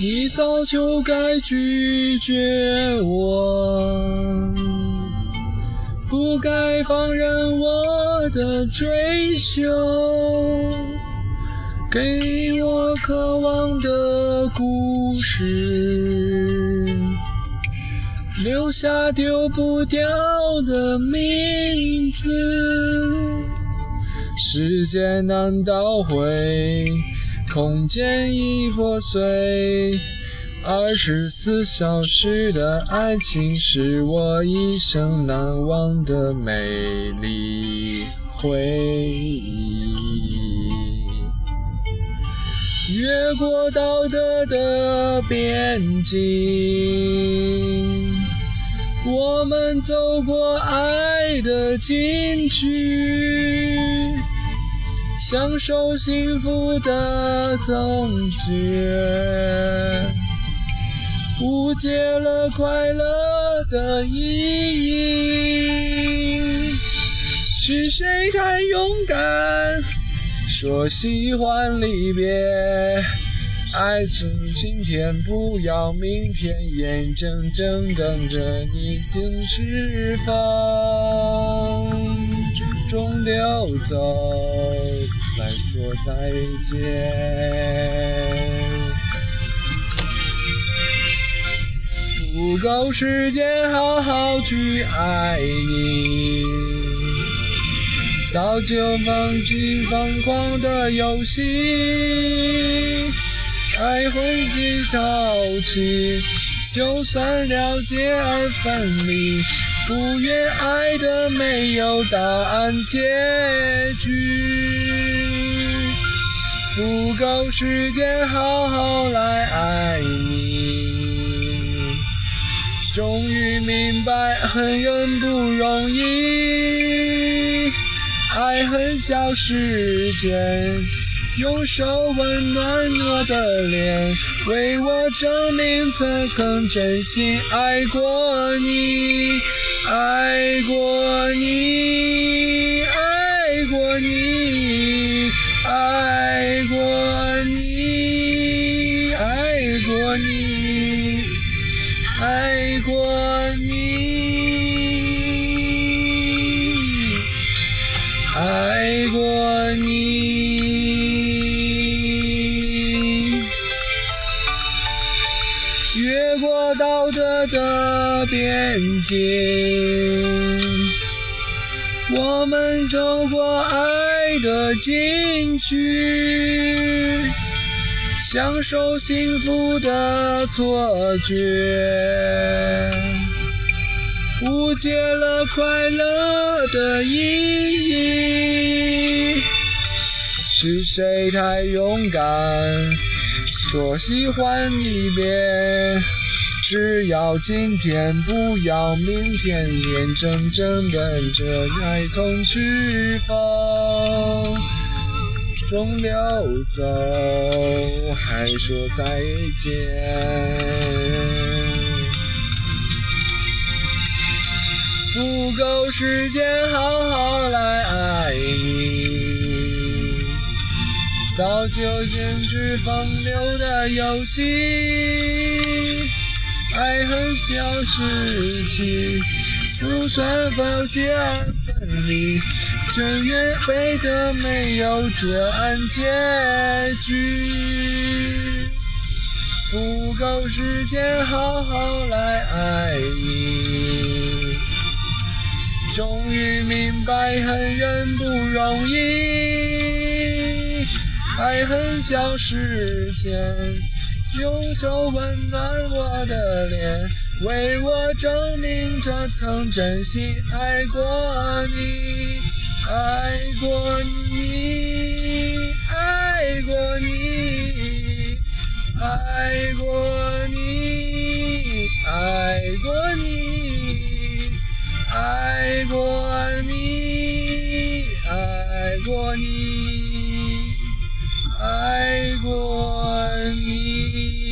你早就该拒绝我，不该放任我的追求，给我渴望的故事，留下丢不掉的名字。时间难倒回，空间已破碎。二十四小时的爱情是我一生难忘的美丽回忆。越过道德的边境，我们走过爱的禁区。享受幸福的总觉，误解了快乐的意义。是谁太勇敢，说喜欢离别？爱从今天不要明天，眼睁睁等着你进脂肪中流走。再说再见，不够时间好好去爱你，早就放弃疯狂的游戏，爱会经潮起，就算了解而分离。不愿爱的没有答案结局，不够时间好好来爱你。终于明白，恨人不容易，爱恨小时间，用手温暖我的脸，为我证明曾曾真心爱过你。爱过你，爱过你，越过道德的边境。我们走过爱的禁区，享受幸福的错觉，误解了快乐的意义。是谁太勇敢，说喜欢离别？只要今天，不要明天，眼睁睁等着爱从翅膀中溜走，还说再见。不够时间好好来爱你，早就停止风流的游戏。爱恨小事情，就算放弃而分离，正愿背的没有结案结局。不够时间好好来爱你，终于明白恨人不容易，爱恨小事情。用手温暖我的脸，为我证明这曾真心爱过你，爱过你，爱过你，爱过你，爱过你，爱过你，爱过你， 아이고, 이.